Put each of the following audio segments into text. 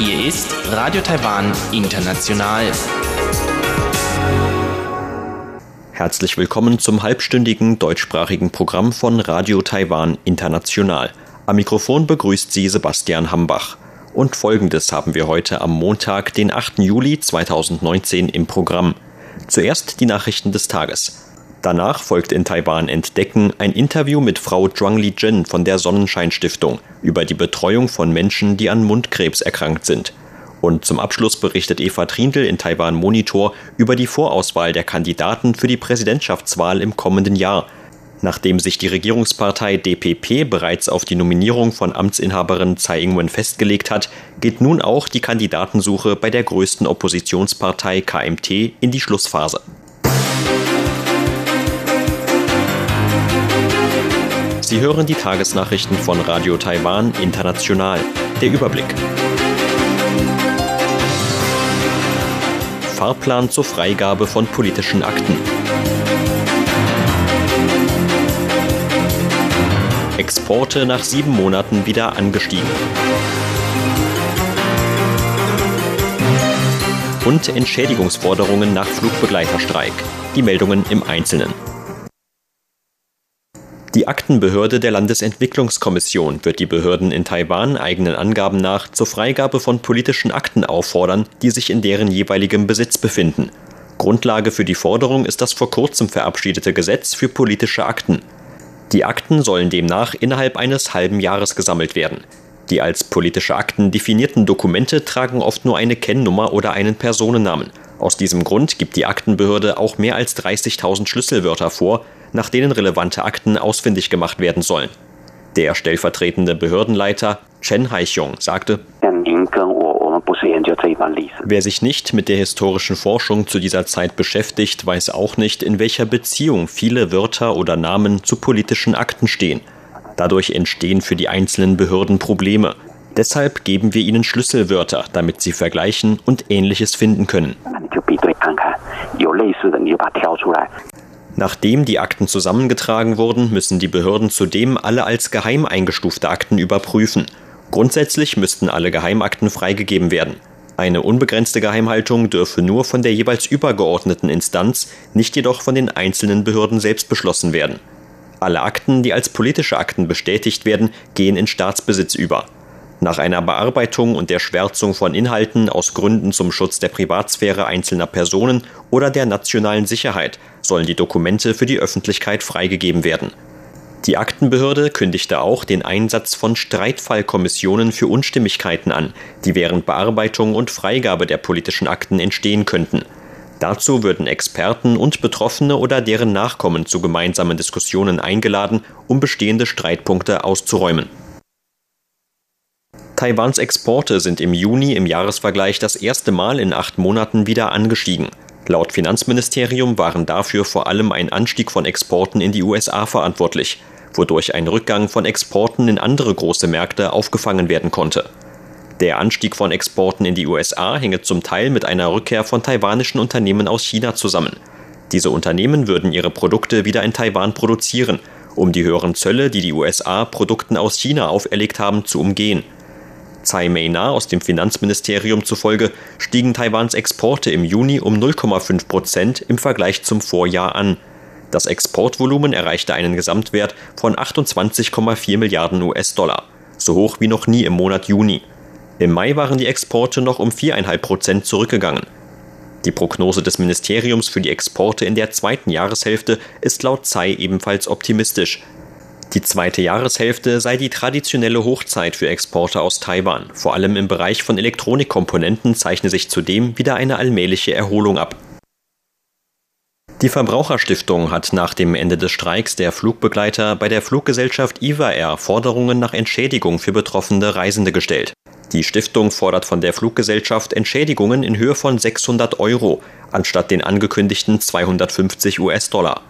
Hier ist Radio Taiwan International. Herzlich willkommen zum halbstündigen deutschsprachigen Programm von Radio Taiwan International. Am Mikrofon begrüßt Sie Sebastian Hambach. Und folgendes haben wir heute am Montag, den 8. Juli 2019 im Programm. Zuerst die Nachrichten des Tages. Danach folgt in Taiwan Entdecken ein Interview mit Frau Zhuangli Zhen von der Sonnenschein Stiftung über die Betreuung von Menschen, die an Mundkrebs erkrankt sind. Und zum Abschluss berichtet Eva Trindl in Taiwan Monitor über die Vorauswahl der Kandidaten für die Präsidentschaftswahl im kommenden Jahr. Nachdem sich die Regierungspartei DPP bereits auf die Nominierung von Amtsinhaberin Tsai Ing-wen festgelegt hat, geht nun auch die Kandidatensuche bei der größten Oppositionspartei KMT in die Schlussphase. Sie hören die Tagesnachrichten von Radio Taiwan International. Der Überblick. Fahrplan zur Freigabe von politischen Akten. Exporte nach sieben Monaten wieder angestiegen. Und Entschädigungsforderungen nach Flugbegleiterstreik. Die Meldungen im Einzelnen. Die Aktenbehörde der Landesentwicklungskommission wird die Behörden in Taiwan eigenen Angaben nach zur Freigabe von politischen Akten auffordern, die sich in deren jeweiligem Besitz befinden. Grundlage für die Forderung ist das vor kurzem verabschiedete Gesetz für politische Akten. Die Akten sollen demnach innerhalb eines halben Jahres gesammelt werden. Die als politische Akten definierten Dokumente tragen oft nur eine Kennnummer oder einen Personennamen. Aus diesem Grund gibt die Aktenbehörde auch mehr als 30.000 Schlüsselwörter vor, nach denen relevante Akten ausfindig gemacht werden sollen. Der stellvertretende Behördenleiter Chen Haixiong sagte, Wer sich nicht mit der historischen Forschung zu dieser Zeit beschäftigt, weiß auch nicht, in welcher Beziehung viele Wörter oder Namen zu politischen Akten stehen. Dadurch entstehen für die einzelnen Behörden Probleme. Deshalb geben wir ihnen Schlüsselwörter, damit sie vergleichen und Ähnliches finden können. Nachdem die Akten zusammengetragen wurden, müssen die Behörden zudem alle als geheim eingestufte Akten überprüfen. Grundsätzlich müssten alle Geheimakten freigegeben werden. Eine unbegrenzte Geheimhaltung dürfe nur von der jeweils übergeordneten Instanz, nicht jedoch von den einzelnen Behörden selbst beschlossen werden. Alle Akten, die als politische Akten bestätigt werden, gehen in Staatsbesitz über. Nach einer Bearbeitung und der Schwärzung von Inhalten aus Gründen zum Schutz der Privatsphäre einzelner Personen oder der nationalen Sicherheit sollen die Dokumente für die Öffentlichkeit freigegeben werden. Die Aktenbehörde kündigte auch den Einsatz von Streitfallkommissionen für Unstimmigkeiten an, die während Bearbeitung und Freigabe der politischen Akten entstehen könnten. Dazu würden Experten und Betroffene oder deren Nachkommen zu gemeinsamen Diskussionen eingeladen, um bestehende Streitpunkte auszuräumen. Taiwans Exporte sind im Juni im Jahresvergleich das erste Mal in acht Monaten wieder angestiegen. Laut Finanzministerium waren dafür vor allem ein Anstieg von Exporten in die USA verantwortlich, wodurch ein Rückgang von Exporten in andere große Märkte aufgefangen werden konnte. Der Anstieg von Exporten in die USA hänge zum Teil mit einer Rückkehr von taiwanischen Unternehmen aus China zusammen. Diese Unternehmen würden ihre Produkte wieder in Taiwan produzieren, um die höheren Zölle, die die USA Produkten aus China auferlegt haben, zu umgehen. Tsai Mei-na aus dem Finanzministerium zufolge stiegen Taiwans Exporte im Juni um 0,5 Prozent im Vergleich zum Vorjahr an. Das Exportvolumen erreichte einen Gesamtwert von 28,4 Milliarden US-Dollar, so hoch wie noch nie im Monat Juni. Im Mai waren die Exporte noch um 4,5 Prozent zurückgegangen. Die Prognose des Ministeriums für die Exporte in der zweiten Jahreshälfte ist laut Tsai ebenfalls optimistisch. Die zweite Jahreshälfte sei die traditionelle Hochzeit für Exporte aus Taiwan. Vor allem im Bereich von Elektronikkomponenten zeichne sich zudem wieder eine allmähliche Erholung ab. Die Verbraucherstiftung hat nach dem Ende des Streiks der Flugbegleiter bei der Fluggesellschaft IVA Air Forderungen nach Entschädigung für betroffene Reisende gestellt. Die Stiftung fordert von der Fluggesellschaft Entschädigungen in Höhe von 600 Euro anstatt den angekündigten 250 US-Dollar.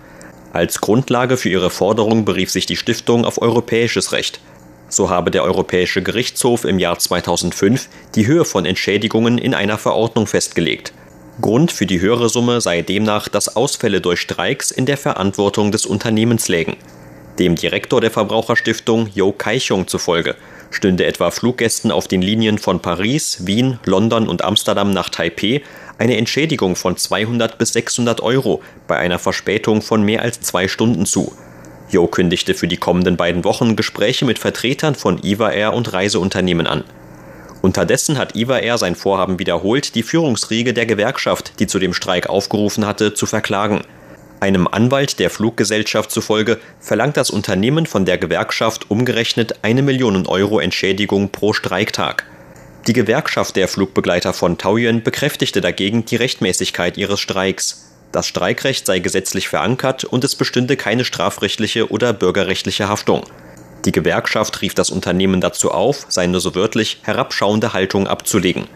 Als Grundlage für ihre Forderung berief sich die Stiftung auf europäisches Recht. So habe der Europäische Gerichtshof im Jahr 2005 die Höhe von Entschädigungen in einer Verordnung festgelegt. Grund für die höhere Summe sei demnach, dass Ausfälle durch Streiks in der Verantwortung des Unternehmens lägen. Dem Direktor der Verbraucherstiftung Jo Kaichung zufolge stünde etwa Fluggästen auf den Linien von Paris, Wien, London und Amsterdam nach Taipeh eine Entschädigung von 200 bis 600 Euro bei einer Verspätung von mehr als zwei Stunden zu. Jo kündigte für die kommenden beiden Wochen Gespräche mit Vertretern von Iva Air und Reiseunternehmen an. Unterdessen hat Iva Air sein Vorhaben wiederholt, die Führungsriege der Gewerkschaft, die zu dem Streik aufgerufen hatte, zu verklagen. Einem Anwalt der Fluggesellschaft zufolge verlangt das Unternehmen von der Gewerkschaft umgerechnet eine Million Euro Entschädigung pro Streiktag. Die Gewerkschaft der Flugbegleiter von Taoyuan bekräftigte dagegen die Rechtmäßigkeit ihres Streiks. Das Streikrecht sei gesetzlich verankert und es bestünde keine strafrechtliche oder bürgerrechtliche Haftung. Die Gewerkschaft rief das Unternehmen dazu auf, seine so wörtlich herabschauende Haltung abzulegen.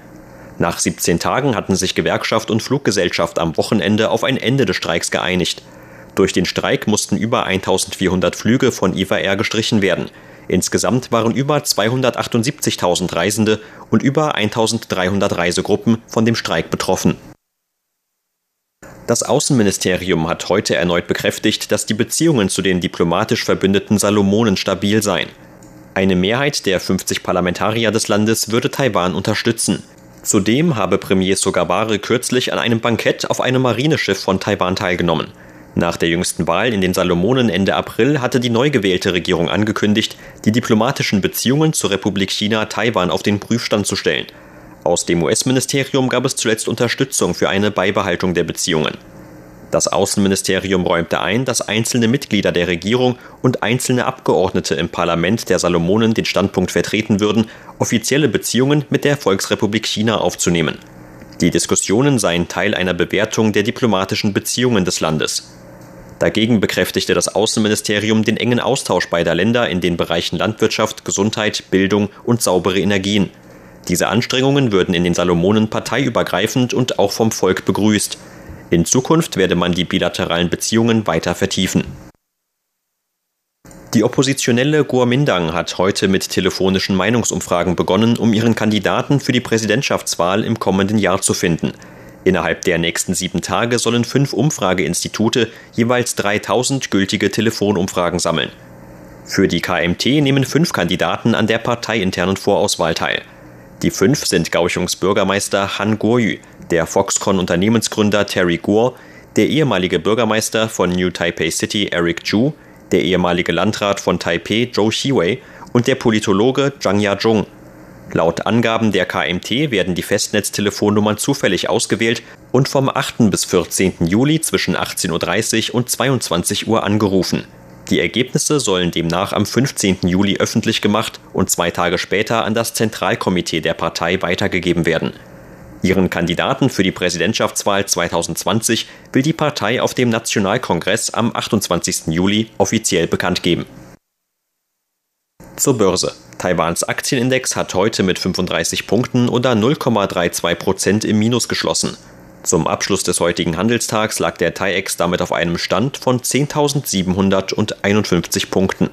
Nach 17 Tagen hatten sich Gewerkschaft und Fluggesellschaft am Wochenende auf ein Ende des Streiks geeinigt. Durch den Streik mussten über 1400 Flüge von IVA Air gestrichen werden. Insgesamt waren über 278.000 Reisende und über 1300 Reisegruppen von dem Streik betroffen. Das Außenministerium hat heute erneut bekräftigt, dass die Beziehungen zu den diplomatisch verbündeten Salomonen stabil seien. Eine Mehrheit der 50 Parlamentarier des Landes würde Taiwan unterstützen. Zudem habe Premier Sogabare kürzlich an einem Bankett auf einem Marineschiff von Taiwan teilgenommen. Nach der jüngsten Wahl in den Salomonen Ende April hatte die neu gewählte Regierung angekündigt, die diplomatischen Beziehungen zur Republik China Taiwan auf den Prüfstand zu stellen. Aus dem US-Ministerium gab es zuletzt Unterstützung für eine Beibehaltung der Beziehungen. Das Außenministerium räumte ein, dass einzelne Mitglieder der Regierung und einzelne Abgeordnete im Parlament der Salomonen den Standpunkt vertreten würden, offizielle Beziehungen mit der Volksrepublik China aufzunehmen. Die Diskussionen seien Teil einer Bewertung der diplomatischen Beziehungen des Landes. Dagegen bekräftigte das Außenministerium den engen Austausch beider Länder in den Bereichen Landwirtschaft, Gesundheit, Bildung und saubere Energien. Diese Anstrengungen würden in den Salomonen parteiübergreifend und auch vom Volk begrüßt. In Zukunft werde man die bilateralen Beziehungen weiter vertiefen. Die oppositionelle Guomindang hat heute mit telefonischen Meinungsumfragen begonnen, um ihren Kandidaten für die Präsidentschaftswahl im kommenden Jahr zu finden. Innerhalb der nächsten sieben Tage sollen fünf Umfrageinstitute jeweils 3000 gültige Telefonumfragen sammeln. Für die KMT nehmen fünf Kandidaten an der parteiinternen Vorauswahl teil. Die fünf sind Gauchungs Bürgermeister Han Guoyu, der Foxconn Unternehmensgründer Terry Guo, der ehemalige Bürgermeister von New Taipei City Eric Chu, der ehemalige Landrat von Taipei Zhou Xiwei und der Politologe Zhang Yajong. Laut Angaben der KMT werden die Festnetztelefonnummern zufällig ausgewählt und vom 8. bis 14. Juli zwischen 18.30 Uhr und 22 Uhr angerufen. Die Ergebnisse sollen demnach am 15. Juli öffentlich gemacht und zwei Tage später an das Zentralkomitee der Partei weitergegeben werden. Ihren Kandidaten für die Präsidentschaftswahl 2020 will die Partei auf dem Nationalkongress am 28. Juli offiziell bekannt geben. Zur Börse. Taiwans Aktienindex hat heute mit 35 Punkten oder 0,32 Prozent im Minus geschlossen. Zum Abschluss des heutigen Handelstags lag der TAIEX damit auf einem Stand von 10.751 Punkten.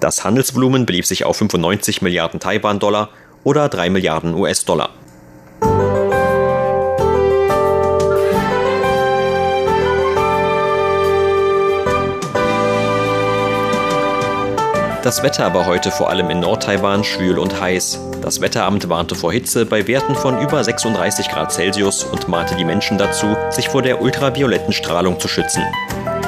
Das Handelsvolumen belief sich auf 95 Milliarden Taiwan-Dollar oder 3 Milliarden US-Dollar. Das Wetter war heute vor allem in Nordtaiwan schwül und heiß. Das Wetteramt warnte vor Hitze bei Werten von über 36 Grad Celsius und mahnte die Menschen dazu, sich vor der ultravioletten Strahlung zu schützen.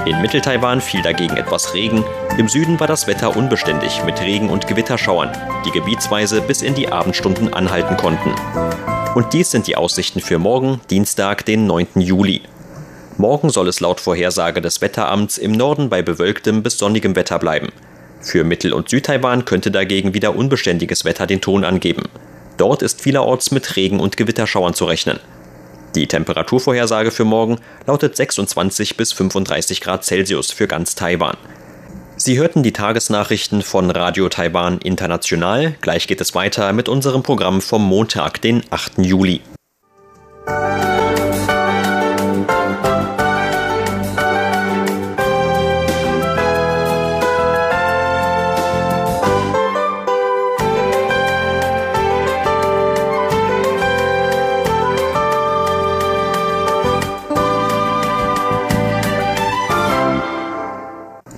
In Mitteltaiwan fiel dagegen etwas Regen. Im Süden war das Wetter unbeständig mit Regen- und Gewitterschauern, die gebietsweise bis in die Abendstunden anhalten konnten. Und dies sind die Aussichten für morgen, Dienstag, den 9. Juli. Morgen soll es laut Vorhersage des Wetteramts im Norden bei bewölktem bis sonnigem Wetter bleiben. Für Mittel- und Südtaiwan könnte dagegen wieder unbeständiges Wetter den Ton angeben. Dort ist vielerorts mit Regen- und Gewitterschauern zu rechnen. Die Temperaturvorhersage für morgen lautet 26 bis 35 Grad Celsius für ganz Taiwan. Sie hörten die Tagesnachrichten von Radio Taiwan International. Gleich geht es weiter mit unserem Programm vom Montag, den 8. Juli.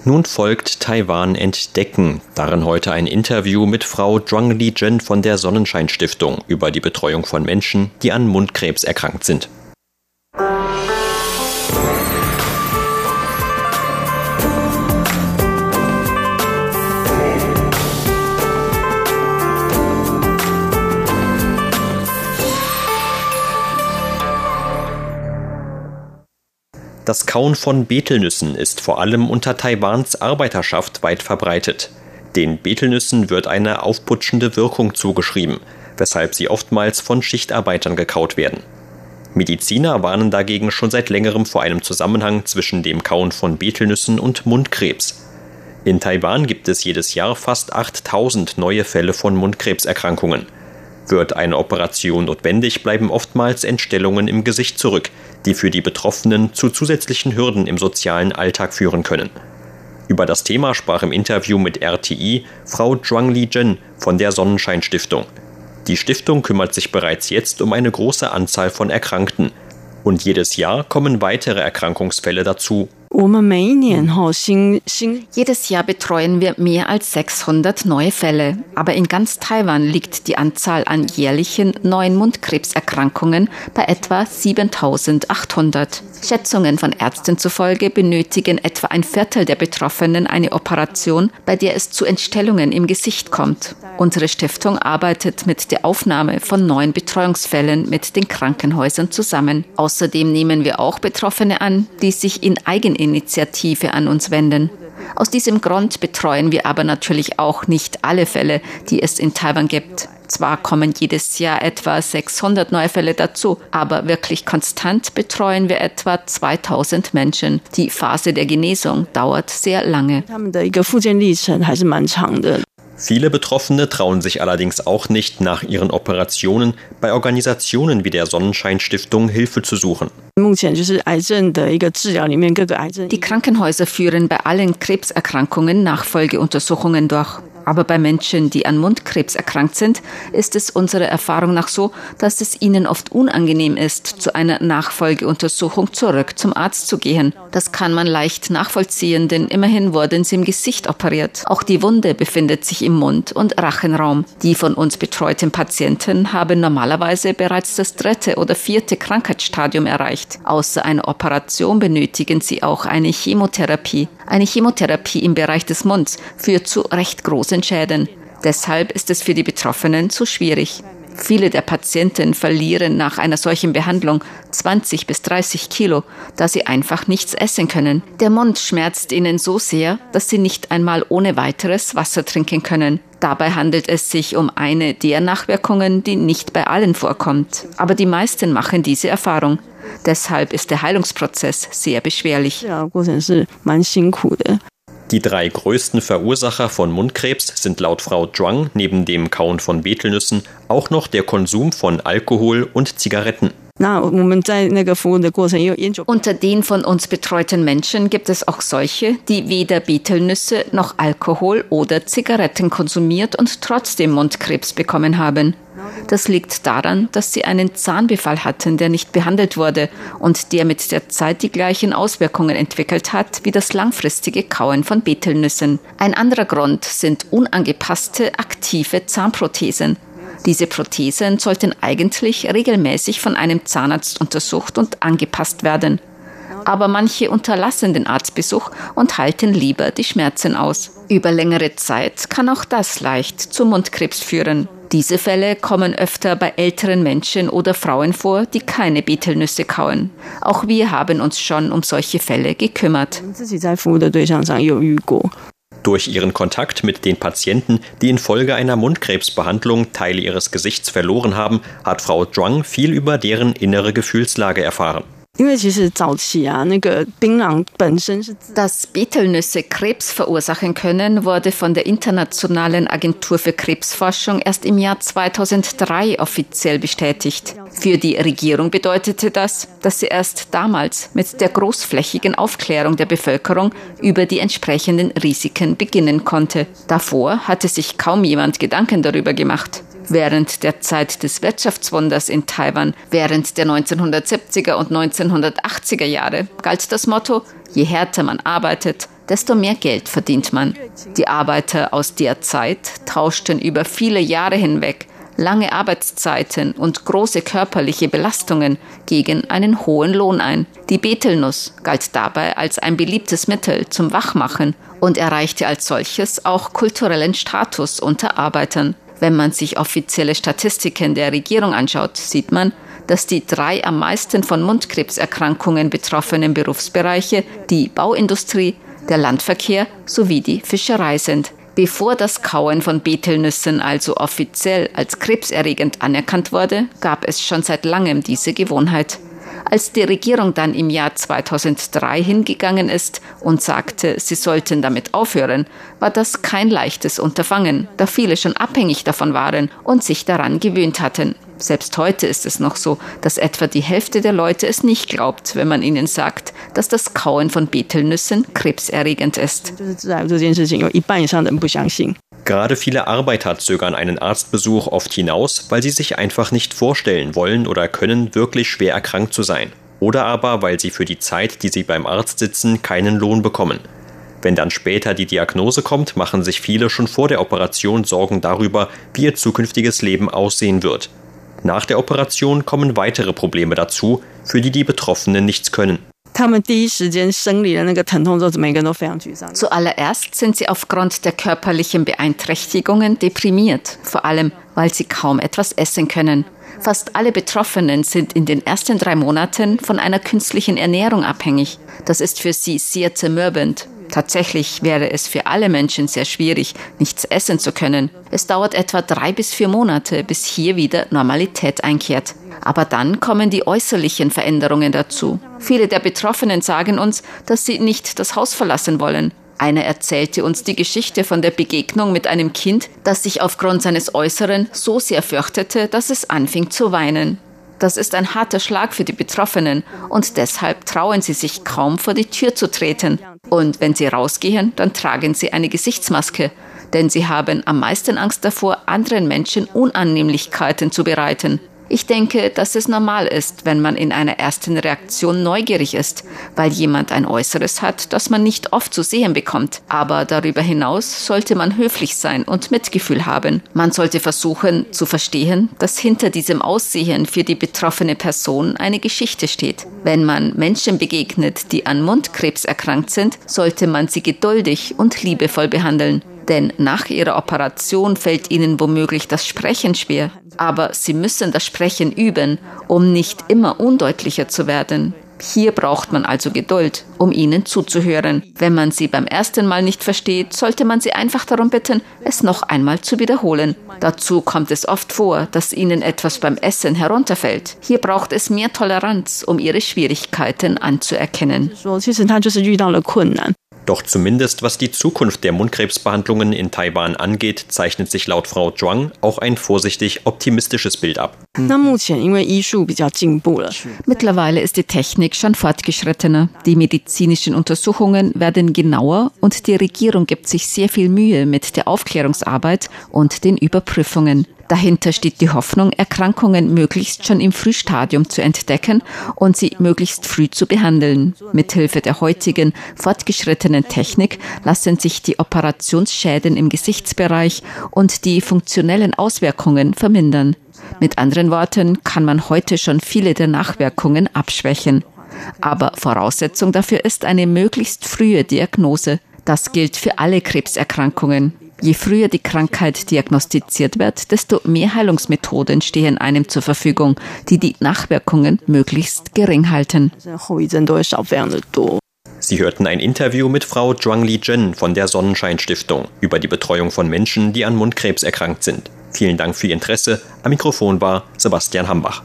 Nun folgt Taiwan entdecken. Darin heute ein Interview mit Frau Zhuangli Zhen von der Sonnenschein Stiftung über die Betreuung von Menschen, die an Mundkrebs erkrankt sind. Das Kauen von Betelnüssen ist vor allem unter Taiwans Arbeiterschaft weit verbreitet. Den Betelnüssen wird eine aufputschende Wirkung zugeschrieben, weshalb sie oftmals von Schichtarbeitern gekaut werden. Mediziner warnen dagegen schon seit längerem vor einem Zusammenhang zwischen dem Kauen von Betelnüssen und Mundkrebs. In Taiwan gibt es jedes Jahr fast 8000 neue Fälle von Mundkrebserkrankungen. Wird eine Operation notwendig, bleiben oftmals Entstellungen im Gesicht zurück, die für die Betroffenen zu zusätzlichen Hürden im sozialen Alltag führen können. Über das Thema sprach im Interview mit RTI Frau Zhuangli Zhen von der Sonnenschein Stiftung. Die Stiftung kümmert sich bereits jetzt um eine große Anzahl von Erkrankten. Und jedes Jahr kommen weitere Erkrankungsfälle dazu. Jedes Jahr betreuen wir mehr als 600 neue Fälle. Aber in ganz Taiwan liegt die Anzahl an jährlichen neuen Mundkrebserkrankungen bei etwa 7800. Schätzungen von Ärzten zufolge benötigen etwa ein Viertel der Betroffenen eine Operation, bei der es zu Entstellungen im Gesicht kommt. Unsere Stiftung arbeitet mit der Aufnahme von neuen Betreuungsfällen mit den Krankenhäusern zusammen. Außerdem nehmen wir auch Betroffene an, die sich in Eigeninitiative an uns wenden. Aus diesem Grund betreuen wir aber natürlich auch nicht alle Fälle, die es in Taiwan gibt. Zwar kommen jedes Jahr etwa 600 neue Fälle dazu, aber wirklich konstant betreuen wir etwa 2000 Menschen. Die Phase der Genesung dauert sehr lange. Viele Betroffene trauen sich allerdings auch nicht, nach ihren Operationen bei Organisationen wie der Sonnenschein Stiftung Hilfe zu suchen. Die Krankenhäuser führen bei allen Krebserkrankungen Nachfolgeuntersuchungen durch. Aber bei Menschen, die an Mundkrebs erkrankt sind, ist es unserer Erfahrung nach so, dass es ihnen oft unangenehm ist, zu einer Nachfolgeuntersuchung zurück zum Arzt zu gehen. Das kann man leicht nachvollziehen, denn immerhin wurden sie im Gesicht operiert. Auch die Wunde befindet sich im Mund- und Rachenraum. Die von uns betreuten Patienten haben normalerweise bereits das dritte oder vierte Krankheitsstadium erreicht. Außer einer Operation benötigen sie auch eine Chemotherapie. Eine Chemotherapie im Bereich des Munds führt zu recht großen Schäden. Deshalb ist es für die Betroffenen zu schwierig. Viele der Patienten verlieren nach einer solchen Behandlung 20 bis 30 Kilo, da sie einfach nichts essen können. Der Mund schmerzt ihnen so sehr, dass sie nicht einmal ohne weiteres Wasser trinken können. Dabei handelt es sich um eine der Nachwirkungen, die nicht bei allen vorkommt. Aber die meisten machen diese Erfahrung. Deshalb ist der Heilungsprozess sehr beschwerlich. Die drei größten Verursacher von Mundkrebs sind laut Frau Zhuang neben dem Kauen von Betelnüssen auch noch der Konsum von Alkohol und Zigaretten. Unter den von uns betreuten Menschen gibt es auch solche, die weder Betelnüsse noch Alkohol oder Zigaretten konsumiert und trotzdem Mundkrebs bekommen haben. Das liegt daran, dass sie einen Zahnbefall hatten, der nicht behandelt wurde und der mit der Zeit die gleichen Auswirkungen entwickelt hat wie das langfristige Kauen von Betelnüssen. Ein anderer Grund sind unangepasste aktive Zahnprothesen. Diese Prothesen sollten eigentlich regelmäßig von einem Zahnarzt untersucht und angepasst werden. Aber manche unterlassen den Arztbesuch und halten lieber die Schmerzen aus. Über längere Zeit kann auch das leicht zu Mundkrebs führen. Diese Fälle kommen öfter bei älteren Menschen oder Frauen vor, die keine Betelnüsse kauen. Auch wir haben uns schon um solche Fälle gekümmert. Durch ihren Kontakt mit den Patienten, die infolge einer Mundkrebsbehandlung Teile ihres Gesichts verloren haben, hat Frau Zhuang viel über deren innere Gefühlslage erfahren. Dass Betelnüsse Krebs verursachen können, wurde von der Internationalen Agentur für Krebsforschung erst im Jahr 2003 offiziell bestätigt. Für die Regierung bedeutete das, dass sie erst damals mit der großflächigen Aufklärung der Bevölkerung über die entsprechenden Risiken beginnen konnte. Davor hatte sich kaum jemand Gedanken darüber gemacht. Während der Zeit des Wirtschaftswunders in Taiwan, während der 1970er und 1980er Jahre, galt das Motto, je härter man arbeitet, desto mehr Geld verdient man. Die Arbeiter aus der Zeit tauschten über viele Jahre hinweg lange Arbeitszeiten und große körperliche Belastungen gegen einen hohen Lohn ein. Die Betelnuss galt dabei als ein beliebtes Mittel zum Wachmachen und erreichte als solches auch kulturellen Status unter Arbeitern. Wenn man sich offizielle Statistiken der Regierung anschaut, sieht man, dass die drei am meisten von Mundkrebserkrankungen betroffenen Berufsbereiche die Bauindustrie, der Landverkehr sowie die Fischerei sind. Bevor das Kauen von Betelnüssen also offiziell als krebserregend anerkannt wurde, gab es schon seit langem diese Gewohnheit. Als die Regierung dann im Jahr 2003 hingegangen ist und sagte, sie sollten damit aufhören, war das kein leichtes Unterfangen, da viele schon abhängig davon waren und sich daran gewöhnt hatten. Selbst heute ist es noch so, dass etwa die Hälfte der Leute es nicht glaubt, wenn man ihnen sagt, dass das Kauen von Betelnüssen krebserregend ist. Gerade viele Arbeiter zögern einen Arztbesuch oft hinaus, weil sie sich einfach nicht vorstellen wollen oder können, wirklich schwer erkrankt zu sein. Oder aber, weil sie für die Zeit, die sie beim Arzt sitzen, keinen Lohn bekommen. Wenn dann später die Diagnose kommt, machen sich viele schon vor der Operation Sorgen darüber, wie ihr zukünftiges Leben aussehen wird. Nach der Operation kommen weitere Probleme dazu, für die die Betroffenen nichts können. Zuallererst sind sie aufgrund der körperlichen Beeinträchtigungen deprimiert, vor allem weil sie kaum etwas essen können. Fast alle Betroffenen sind in den ersten drei Monaten von einer künstlichen Ernährung abhängig. Das ist für sie sehr zermürbend. Tatsächlich wäre es für alle Menschen sehr schwierig, nichts essen zu können. Es dauert etwa drei bis vier Monate, bis hier wieder Normalität einkehrt. Aber dann kommen die äußerlichen Veränderungen dazu. Viele der Betroffenen sagen uns, dass sie nicht das Haus verlassen wollen. Einer erzählte uns die Geschichte von der Begegnung mit einem Kind, das sich aufgrund seines Äußeren so sehr fürchtete, dass es anfing zu weinen. Das ist ein harter Schlag für die Betroffenen und deshalb trauen sie sich kaum vor die Tür zu treten. Und wenn sie rausgehen, dann tragen sie eine Gesichtsmaske, denn sie haben am meisten Angst davor, anderen Menschen Unannehmlichkeiten zu bereiten. Ich denke, dass es normal ist, wenn man in einer ersten Reaktion neugierig ist, weil jemand ein Äußeres hat, das man nicht oft zu sehen bekommt. Aber darüber hinaus sollte man höflich sein und Mitgefühl haben. Man sollte versuchen zu verstehen, dass hinter diesem Aussehen für die betroffene Person eine Geschichte steht. Wenn man Menschen begegnet, die an Mundkrebs erkrankt sind, sollte man sie geduldig und liebevoll behandeln denn nach ihrer Operation fällt ihnen womöglich das Sprechen schwer. Aber sie müssen das Sprechen üben, um nicht immer undeutlicher zu werden. Hier braucht man also Geduld, um ihnen zuzuhören. Wenn man sie beim ersten Mal nicht versteht, sollte man sie einfach darum bitten, es noch einmal zu wiederholen. Dazu kommt es oft vor, dass ihnen etwas beim Essen herunterfällt. Hier braucht es mehr Toleranz, um ihre Schwierigkeiten anzuerkennen. Doch zumindest was die Zukunft der Mundkrebsbehandlungen in Taiwan angeht, zeichnet sich laut Frau Zhuang auch ein vorsichtig optimistisches Bild ab. Mittlerweile ist die Technik schon fortgeschrittener. Die medizinischen Untersuchungen werden genauer und die Regierung gibt sich sehr viel Mühe mit der Aufklärungsarbeit und den Überprüfungen. Dahinter steht die Hoffnung, Erkrankungen möglichst schon im Frühstadium zu entdecken und sie möglichst früh zu behandeln. Mithilfe der heutigen fortgeschrittenen Technik lassen sich die Operationsschäden im Gesichtsbereich und die funktionellen Auswirkungen vermindern. Mit anderen Worten kann man heute schon viele der Nachwirkungen abschwächen. Aber Voraussetzung dafür ist eine möglichst frühe Diagnose. Das gilt für alle Krebserkrankungen. Je früher die Krankheit diagnostiziert wird, desto mehr Heilungsmethoden stehen einem zur Verfügung, die die Nachwirkungen möglichst gering halten. Sie hörten ein Interview mit Frau Zhuangli Zhen von der Sonnenschein Stiftung über die Betreuung von Menschen, die an Mundkrebs erkrankt sind. Vielen Dank für Ihr Interesse. Am Mikrofon war Sebastian Hambach.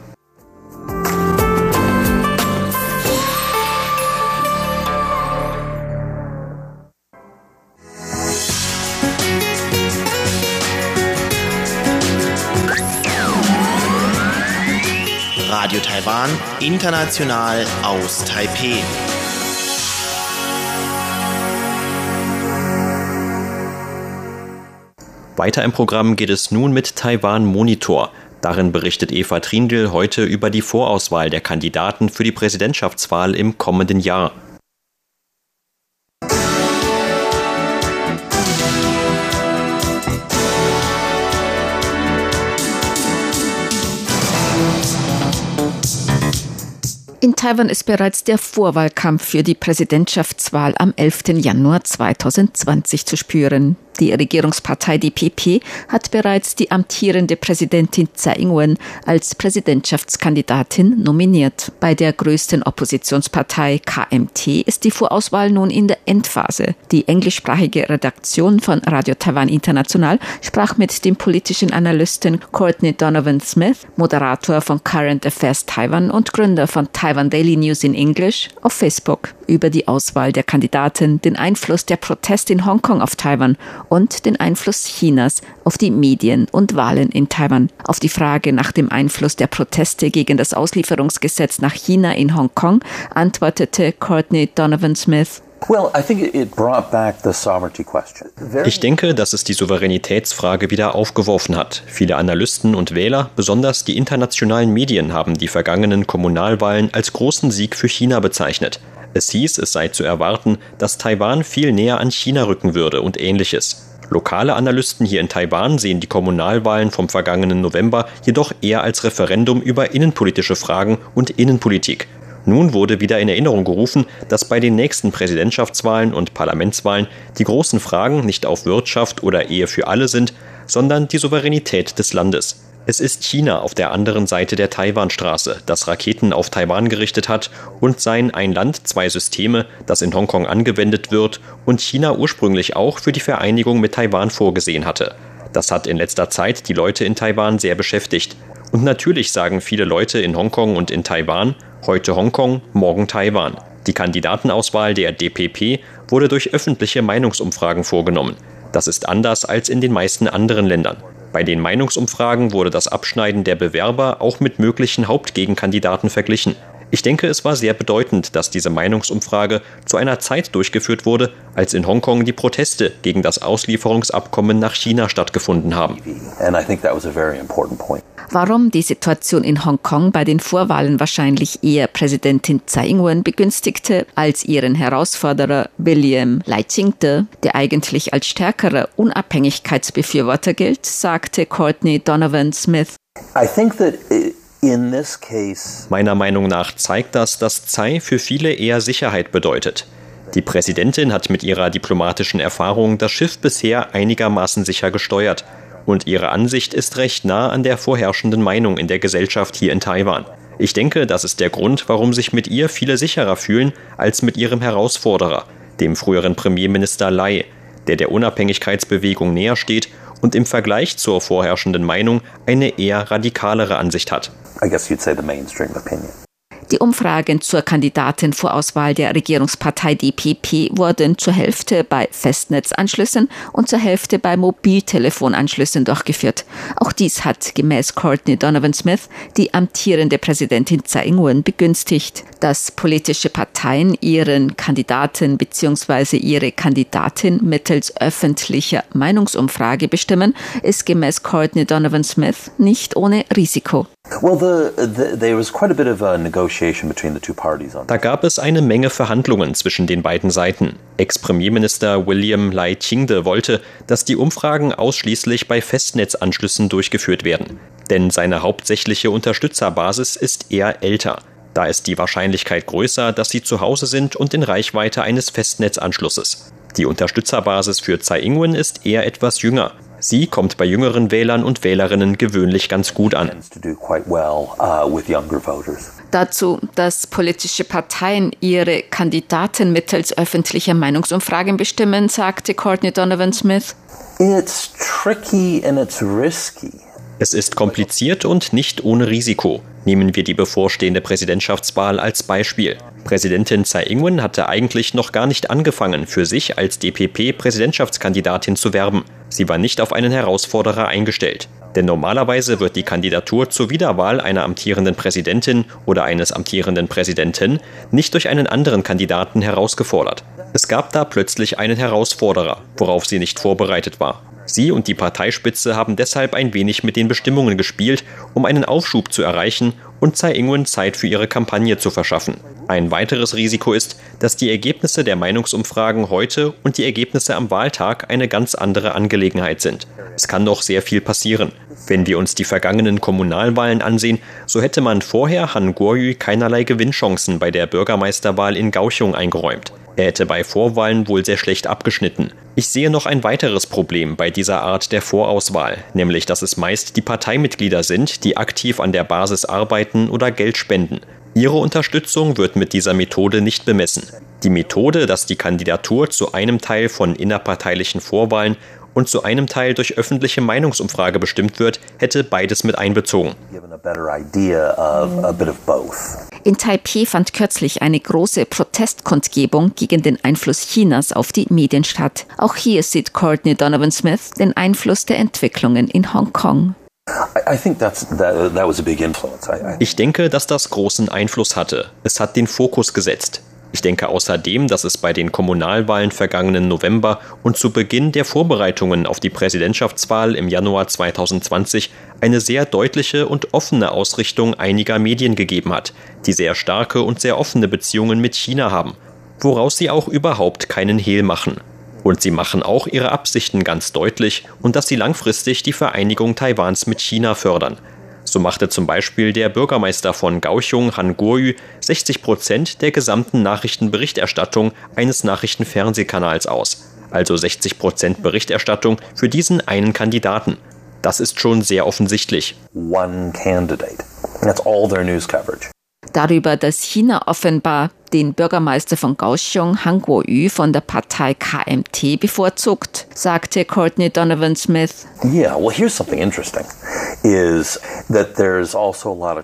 Radio Taiwan, international aus Taipeh. Weiter im Programm geht es nun mit Taiwan Monitor. Darin berichtet Eva Trindl heute über die Vorauswahl der Kandidaten für die Präsidentschaftswahl im kommenden Jahr. In Taiwan ist bereits der Vorwahlkampf für die Präsidentschaftswahl am 11. Januar 2020 zu spüren. Die Regierungspartei DPP hat bereits die amtierende Präsidentin Tsai Ing-wen als Präsidentschaftskandidatin nominiert. Bei der größten Oppositionspartei KMT ist die Vorauswahl nun in der Endphase. Die englischsprachige Redaktion von Radio Taiwan International sprach mit dem politischen Analysten Courtney Donovan Smith, Moderator von Current Affairs Taiwan und Gründer von Taiwan Daily News in English, auf Facebook über die Auswahl der Kandidaten, den Einfluss der Proteste in Hongkong auf Taiwan und den Einfluss Chinas auf die Medien und Wahlen in Taiwan. Auf die Frage nach dem Einfluss der Proteste gegen das Auslieferungsgesetz nach China in Hongkong antwortete Courtney Donovan Smith, ich denke, dass es die Souveränitätsfrage wieder aufgeworfen hat. Viele Analysten und Wähler, besonders die internationalen Medien, haben die vergangenen Kommunalwahlen als großen Sieg für China bezeichnet. Es hieß, es sei zu erwarten, dass Taiwan viel näher an China rücken würde und ähnliches. Lokale Analysten hier in Taiwan sehen die Kommunalwahlen vom vergangenen November jedoch eher als Referendum über innenpolitische Fragen und Innenpolitik. Nun wurde wieder in Erinnerung gerufen, dass bei den nächsten Präsidentschaftswahlen und Parlamentswahlen die großen Fragen nicht auf Wirtschaft oder Ehe für alle sind, sondern die Souveränität des Landes. Es ist China auf der anderen Seite der Taiwanstraße, das Raketen auf Taiwan gerichtet hat und sein Ein Land, zwei Systeme, das in Hongkong angewendet wird und China ursprünglich auch für die Vereinigung mit Taiwan vorgesehen hatte. Das hat in letzter Zeit die Leute in Taiwan sehr beschäftigt. Und natürlich sagen viele Leute in Hongkong und in Taiwan, heute Hongkong, morgen Taiwan. Die Kandidatenauswahl der DPP wurde durch öffentliche Meinungsumfragen vorgenommen. Das ist anders als in den meisten anderen Ländern. Bei den Meinungsumfragen wurde das Abschneiden der Bewerber auch mit möglichen Hauptgegenkandidaten verglichen. Ich denke, es war sehr bedeutend, dass diese Meinungsumfrage zu einer Zeit durchgeführt wurde, als in Hongkong die Proteste gegen das Auslieferungsabkommen nach China stattgefunden haben. Warum die Situation in Hongkong bei den Vorwahlen wahrscheinlich eher Präsidentin Tsai Ing-wen begünstigte als ihren Herausforderer William Lai Ching-te, der eigentlich als stärkerer Unabhängigkeitsbefürworter gilt, sagte Courtney Donovan Smith. Meiner Meinung nach zeigt das, dass Tsai für viele eher Sicherheit bedeutet. Die Präsidentin hat mit ihrer diplomatischen Erfahrung das Schiff bisher einigermaßen sicher gesteuert und ihre Ansicht ist recht nah an der vorherrschenden Meinung in der Gesellschaft hier in Taiwan. Ich denke, das ist der Grund, warum sich mit ihr viele sicherer fühlen als mit ihrem Herausforderer, dem früheren Premierminister Lai, der der Unabhängigkeitsbewegung näher steht und im Vergleich zur vorherrschenden Meinung eine eher radikalere Ansicht hat. I guess you'd say the mainstream opinion. Die Umfragen zur Kandidatenvorauswahl der Regierungspartei DPP wurden zur Hälfte bei Festnetzanschlüssen und zur Hälfte bei Mobiltelefonanschlüssen durchgeführt. Auch dies hat gemäß Courtney Donovan Smith die amtierende Präsidentin Tsai Ing-wen begünstigt. Dass politische Parteien ihren Kandidaten bzw. ihre Kandidatin mittels öffentlicher Meinungsumfrage bestimmen, ist gemäß Courtney Donovan Smith nicht ohne Risiko. Da gab es eine Menge Verhandlungen zwischen den beiden Seiten. Ex-Premierminister William Lai Ching-de wollte, dass die Umfragen ausschließlich bei Festnetzanschlüssen durchgeführt werden. Denn seine hauptsächliche Unterstützerbasis ist eher älter. Da ist die Wahrscheinlichkeit größer, dass sie zu Hause sind und in Reichweite eines Festnetzanschlusses. Die Unterstützerbasis für Tsai Ing-wen ist eher etwas jünger. Sie kommt bei jüngeren Wählern und Wählerinnen gewöhnlich ganz gut an. Uh, Dazu, dass politische Parteien ihre Kandidaten mittels öffentlicher Meinungsumfragen bestimmen, sagte Courtney Donovan Smith. It's tricky and it's risky. Es ist kompliziert und nicht ohne Risiko. Nehmen wir die bevorstehende Präsidentschaftswahl als Beispiel. Präsidentin Tsai Ing-wen hatte eigentlich noch gar nicht angefangen, für sich als DPP-Präsidentschaftskandidatin zu werben. Sie war nicht auf einen Herausforderer eingestellt. Denn normalerweise wird die Kandidatur zur Wiederwahl einer amtierenden Präsidentin oder eines amtierenden Präsidenten nicht durch einen anderen Kandidaten herausgefordert. Es gab da plötzlich einen Herausforderer, worauf sie nicht vorbereitet war. Sie und die Parteispitze haben deshalb ein wenig mit den Bestimmungen gespielt, um einen Aufschub zu erreichen und Tsai Ing-wen Zeit für ihre Kampagne zu verschaffen. Ein weiteres Risiko ist, dass die Ergebnisse der Meinungsumfragen heute und die Ergebnisse am Wahltag eine ganz andere Angelegenheit sind. Es kann doch sehr viel passieren. Wenn wir uns die vergangenen Kommunalwahlen ansehen, so hätte man vorher Han Guoyu keinerlei Gewinnchancen bei der Bürgermeisterwahl in Kaohsiung eingeräumt. Er hätte bei Vorwahlen wohl sehr schlecht abgeschnitten. Ich sehe noch ein weiteres Problem bei dieser Art der Vorauswahl, nämlich dass es meist die Parteimitglieder sind, die aktiv an der Basis arbeiten oder Geld spenden. Ihre Unterstützung wird mit dieser Methode nicht bemessen. Die Methode, dass die Kandidatur zu einem Teil von innerparteilichen Vorwahlen und zu einem Teil durch öffentliche Meinungsumfrage bestimmt wird, hätte beides mit einbezogen. In Taipeh fand kürzlich eine große Protestkundgebung gegen den Einfluss Chinas auf die Medien statt. Auch hier sieht Courtney Donovan Smith den Einfluss der Entwicklungen in Hongkong. Ich denke, dass das großen Einfluss hatte. Es hat den Fokus gesetzt. Ich denke außerdem, dass es bei den Kommunalwahlen vergangenen November und zu Beginn der Vorbereitungen auf die Präsidentschaftswahl im Januar 2020 eine sehr deutliche und offene Ausrichtung einiger Medien gegeben hat, die sehr starke und sehr offene Beziehungen mit China haben, woraus sie auch überhaupt keinen Hehl machen. Und sie machen auch ihre Absichten ganz deutlich und dass sie langfristig die Vereinigung Taiwans mit China fördern. So machte zum Beispiel der Bürgermeister von Kaohsiung, Han Guoyu, 60 Prozent der gesamten Nachrichtenberichterstattung eines Nachrichtenfernsehkanals aus. Also 60 Prozent Berichterstattung für diesen einen Kandidaten. Das ist schon sehr offensichtlich. One candidate. That's all their news coverage darüber, dass China offenbar den Bürgermeister von Kaohsiung, Han Kuo-yu, von der Partei KMT bevorzugt, sagte Courtney Donovan Smith.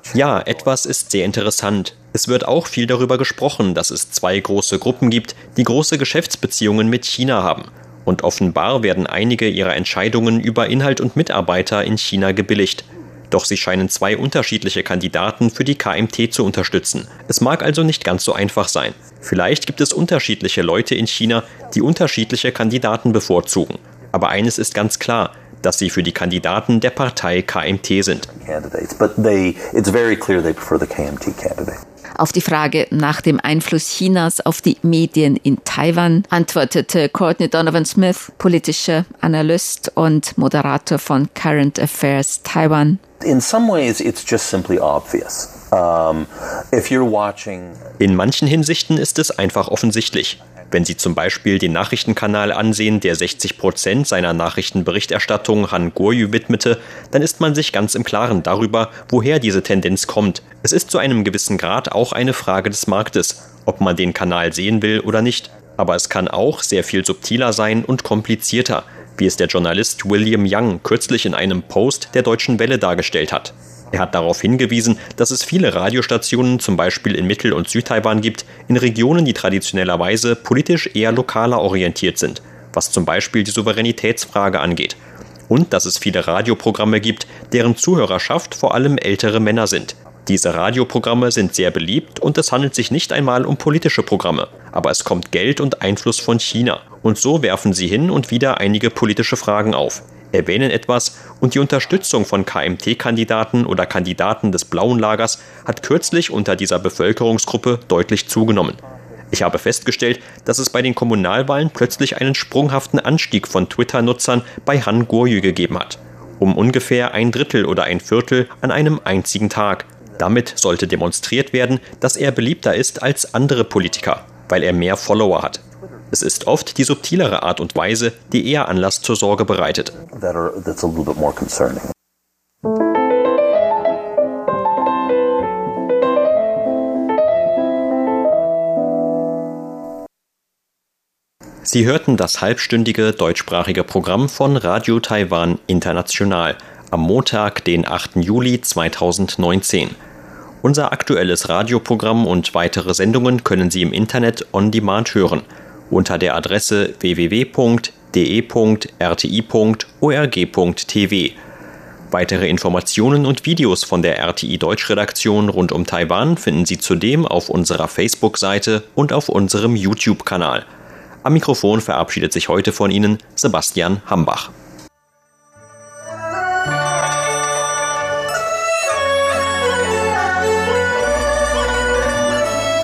Also ja, etwas ist sehr interessant. Es wird auch viel darüber gesprochen, dass es zwei große Gruppen gibt, die große Geschäftsbeziehungen mit China haben. Und offenbar werden einige ihrer Entscheidungen über Inhalt und Mitarbeiter in China gebilligt. Doch sie scheinen zwei unterschiedliche Kandidaten für die KMT zu unterstützen. Es mag also nicht ganz so einfach sein. Vielleicht gibt es unterschiedliche Leute in China, die unterschiedliche Kandidaten bevorzugen. Aber eines ist ganz klar, dass sie für die Kandidaten der Partei KMT sind. Auf die Frage nach dem Einfluss Chinas auf die Medien in Taiwan antwortete Courtney Donovan Smith, politischer Analyst und Moderator von Current Affairs Taiwan. In some ways it's just simply obvious. In manchen Hinsichten ist es einfach offensichtlich. Wenn Sie zum Beispiel den Nachrichtenkanal ansehen, der 60 Prozent seiner Nachrichtenberichterstattung Han Guoyu widmete, dann ist man sich ganz im Klaren darüber, woher diese Tendenz kommt. Es ist zu einem gewissen Grad auch eine Frage des Marktes, ob man den Kanal sehen will oder nicht. Aber es kann auch sehr viel subtiler sein und komplizierter, wie es der Journalist William Young kürzlich in einem Post der Deutschen Welle dargestellt hat. Er hat darauf hingewiesen, dass es viele Radiostationen, zum Beispiel in Mittel- und Südtaiwan, gibt, in Regionen, die traditionellerweise politisch eher lokaler orientiert sind, was zum Beispiel die Souveränitätsfrage angeht. Und dass es viele Radioprogramme gibt, deren Zuhörerschaft vor allem ältere Männer sind. Diese Radioprogramme sind sehr beliebt und es handelt sich nicht einmal um politische Programme, aber es kommt Geld und Einfluss von China. Und so werfen sie hin und wieder einige politische Fragen auf erwähnen etwas und die Unterstützung von KMT-Kandidaten oder Kandidaten des blauen Lagers hat kürzlich unter dieser Bevölkerungsgruppe deutlich zugenommen. Ich habe festgestellt, dass es bei den Kommunalwahlen plötzlich einen sprunghaften Anstieg von Twitter-Nutzern bei Han Guoyu gegeben hat. Um ungefähr ein Drittel oder ein Viertel an einem einzigen Tag. Damit sollte demonstriert werden, dass er beliebter ist als andere Politiker, weil er mehr Follower hat. Es ist oft die subtilere Art und Weise, die eher Anlass zur Sorge bereitet. Sie hörten das halbstündige deutschsprachige Programm von Radio Taiwan International am Montag, den 8. Juli 2019. Unser aktuelles Radioprogramm und weitere Sendungen können Sie im Internet on demand hören unter der Adresse www.de.rti.org.tv. Weitere Informationen und Videos von der RTI Deutschredaktion rund um Taiwan finden Sie zudem auf unserer Facebook-Seite und auf unserem YouTube-Kanal. Am Mikrofon verabschiedet sich heute von Ihnen Sebastian Hambach.